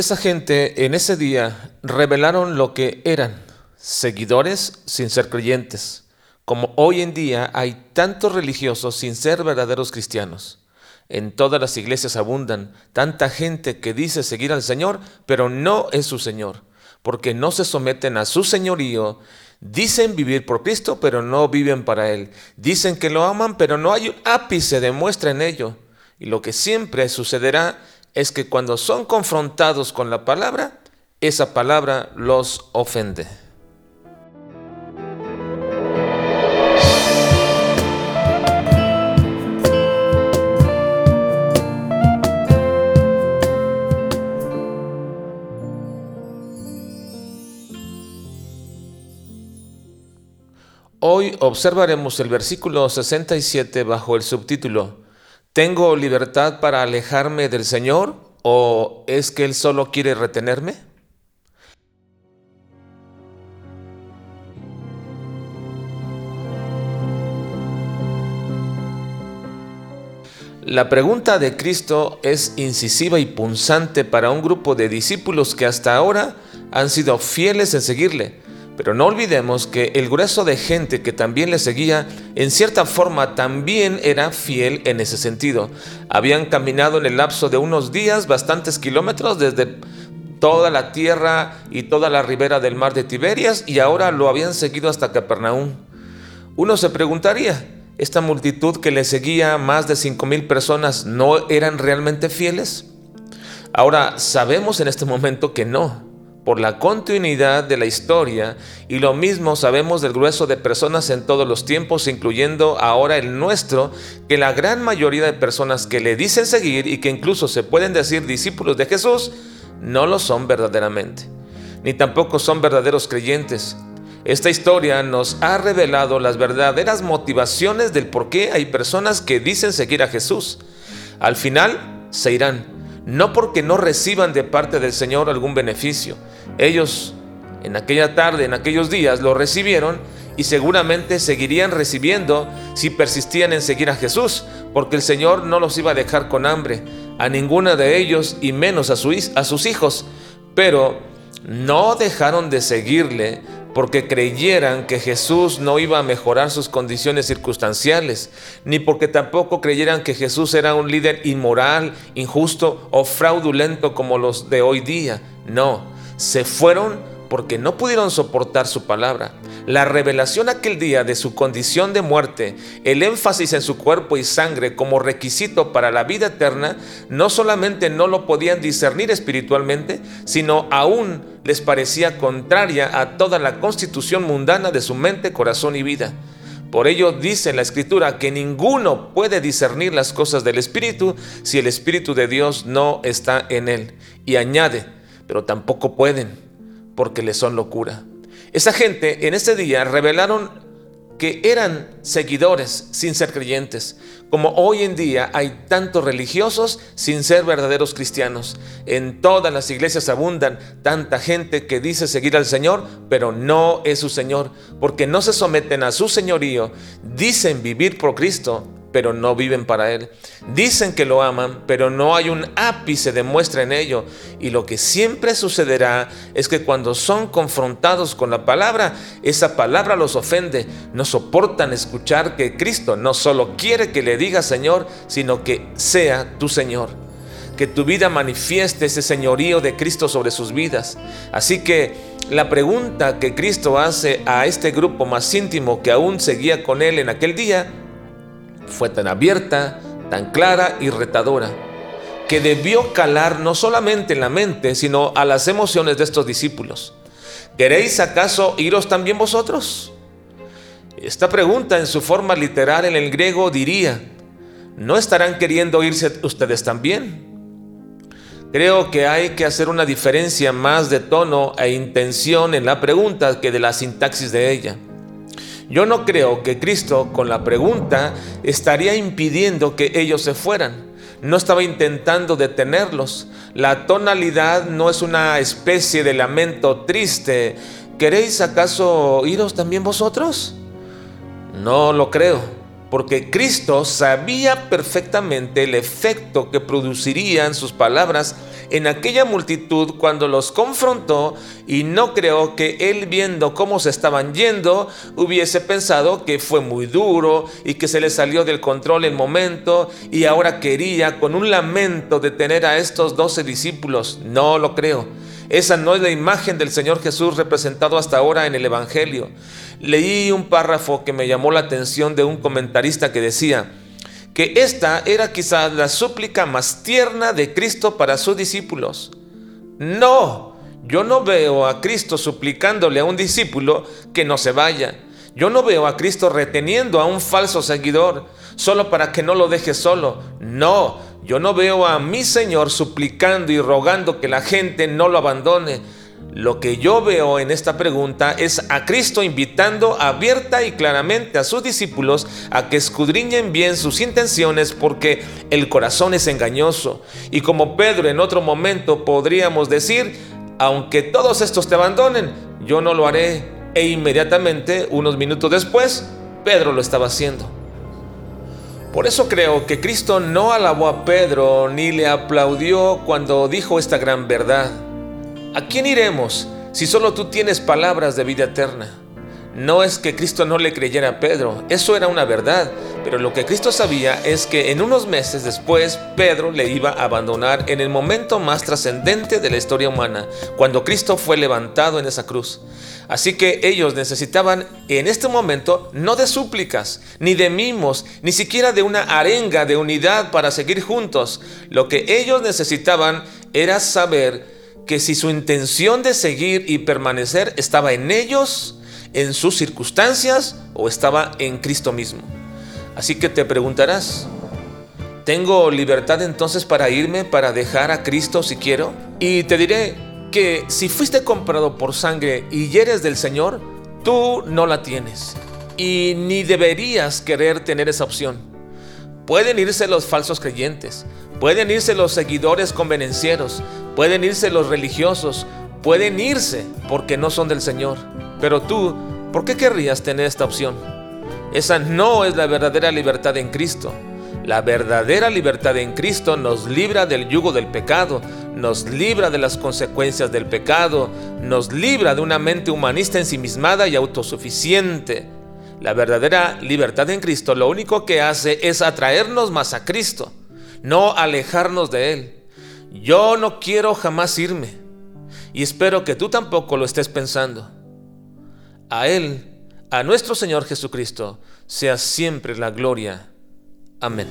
Esa gente en ese día revelaron lo que eran, seguidores sin ser creyentes, como hoy en día hay tantos religiosos sin ser verdaderos cristianos. En todas las iglesias abundan tanta gente que dice seguir al Señor, pero no es su Señor, porque no se someten a su señorío. Dicen vivir por Cristo, pero no viven para Él. Dicen que lo aman, pero no hay un ápice de muestra en ello. Y lo que siempre sucederá es que cuando son confrontados con la palabra, esa palabra los ofende. Hoy observaremos el versículo 67 bajo el subtítulo ¿Tengo libertad para alejarme del Señor o es que Él solo quiere retenerme? La pregunta de Cristo es incisiva y punzante para un grupo de discípulos que hasta ahora han sido fieles en seguirle pero no olvidemos que el grueso de gente que también le seguía, en cierta forma también era fiel en ese sentido. Habían caminado en el lapso de unos días bastantes kilómetros desde toda la tierra y toda la ribera del mar de Tiberias y ahora lo habían seguido hasta Capernaum. Uno se preguntaría, ¿esta multitud que le seguía, más de cinco mil personas, no eran realmente fieles? Ahora sabemos en este momento que no por la continuidad de la historia y lo mismo sabemos del grueso de personas en todos los tiempos, incluyendo ahora el nuestro, que la gran mayoría de personas que le dicen seguir y que incluso se pueden decir discípulos de Jesús, no lo son verdaderamente, ni tampoco son verdaderos creyentes. Esta historia nos ha revelado las verdaderas motivaciones del por qué hay personas que dicen seguir a Jesús. Al final se irán no porque no reciban de parte del Señor algún beneficio. Ellos en aquella tarde, en aquellos días, lo recibieron y seguramente seguirían recibiendo si persistían en seguir a Jesús, porque el Señor no los iba a dejar con hambre, a ninguna de ellos y menos a, a sus hijos. Pero no dejaron de seguirle porque creyeran que Jesús no iba a mejorar sus condiciones circunstanciales, ni porque tampoco creyeran que Jesús era un líder inmoral, injusto o fraudulento como los de hoy día. No, se fueron porque no pudieron soportar su palabra. La revelación aquel día de su condición de muerte, el énfasis en su cuerpo y sangre como requisito para la vida eterna, no solamente no lo podían discernir espiritualmente, sino aún les parecía contraria a toda la constitución mundana de su mente, corazón y vida. Por ello dice en la escritura que ninguno puede discernir las cosas del Espíritu si el Espíritu de Dios no está en él. Y añade, pero tampoco pueden porque les son locura. Esa gente en ese día revelaron que eran seguidores sin ser creyentes, como hoy en día hay tantos religiosos sin ser verdaderos cristianos. En todas las iglesias abundan tanta gente que dice seguir al Señor, pero no es su Señor, porque no se someten a su señorío, dicen vivir por Cristo, pero no viven para Él. Dicen que lo aman, pero no hay un ápice de muestra en ello. Y lo que siempre sucederá es que cuando son confrontados con la palabra, esa palabra los ofende. No soportan escuchar que Cristo no solo quiere que le diga Señor, sino que sea tu Señor. Que tu vida manifieste ese señorío de Cristo sobre sus vidas. Así que la pregunta que Cristo hace a este grupo más íntimo que aún seguía con Él en aquel día fue tan abierta, tan clara y retadora, que debió calar no solamente en la mente, sino a las emociones de estos discípulos. ¿Queréis acaso iros también vosotros? Esta pregunta en su forma literal en el griego diría, ¿no estarán queriendo irse ustedes también? Creo que hay que hacer una diferencia más de tono e intención en la pregunta que de la sintaxis de ella. Yo no creo que Cristo con la pregunta estaría impidiendo que ellos se fueran. No estaba intentando detenerlos. La tonalidad no es una especie de lamento triste. ¿Queréis acaso iros también vosotros? No lo creo, porque Cristo sabía perfectamente el efecto que producirían sus palabras en aquella multitud cuando los confrontó y no creo que él viendo cómo se estaban yendo hubiese pensado que fue muy duro y que se le salió del control el momento y ahora quería con un lamento detener a estos doce discípulos. No lo creo. Esa no es la imagen del Señor Jesús representado hasta ahora en el Evangelio. Leí un párrafo que me llamó la atención de un comentarista que decía, que esta era quizás la súplica más tierna de Cristo para sus discípulos. No, yo no veo a Cristo suplicándole a un discípulo que no se vaya. Yo no veo a Cristo reteniendo a un falso seguidor solo para que no lo deje solo. No, yo no veo a mi Señor suplicando y rogando que la gente no lo abandone. Lo que yo veo en esta pregunta es a Cristo invitando abierta y claramente a sus discípulos a que escudriñen bien sus intenciones porque el corazón es engañoso. Y como Pedro en otro momento podríamos decir, aunque todos estos te abandonen, yo no lo haré. E inmediatamente, unos minutos después, Pedro lo estaba haciendo. Por eso creo que Cristo no alabó a Pedro ni le aplaudió cuando dijo esta gran verdad. ¿A quién iremos si solo tú tienes palabras de vida eterna? No es que Cristo no le creyera a Pedro, eso era una verdad, pero lo que Cristo sabía es que en unos meses después Pedro le iba a abandonar en el momento más trascendente de la historia humana, cuando Cristo fue levantado en esa cruz. Así que ellos necesitaban en este momento no de súplicas, ni de mimos, ni siquiera de una arenga de unidad para seguir juntos. Lo que ellos necesitaban era saber que si su intención de seguir y permanecer estaba en ellos, en sus circunstancias o estaba en Cristo mismo. Así que te preguntarás, ¿tengo libertad entonces para irme, para dejar a Cristo si quiero? Y te diré que si fuiste comprado por sangre y eres del Señor, tú no la tienes. Y ni deberías querer tener esa opción. Pueden irse los falsos creyentes, pueden irse los seguidores convenencieros, pueden irse los religiosos, pueden irse porque no son del Señor. Pero tú, ¿por qué querrías tener esta opción? Esa no es la verdadera libertad en Cristo. La verdadera libertad en Cristo nos libra del yugo del pecado, nos libra de las consecuencias del pecado, nos libra de una mente humanista ensimismada y autosuficiente. La verdadera libertad en Cristo lo único que hace es atraernos más a Cristo, no alejarnos de Él. Yo no quiero jamás irme y espero que tú tampoco lo estés pensando. A Él, a nuestro Señor Jesucristo, sea siempre la gloria. Amén.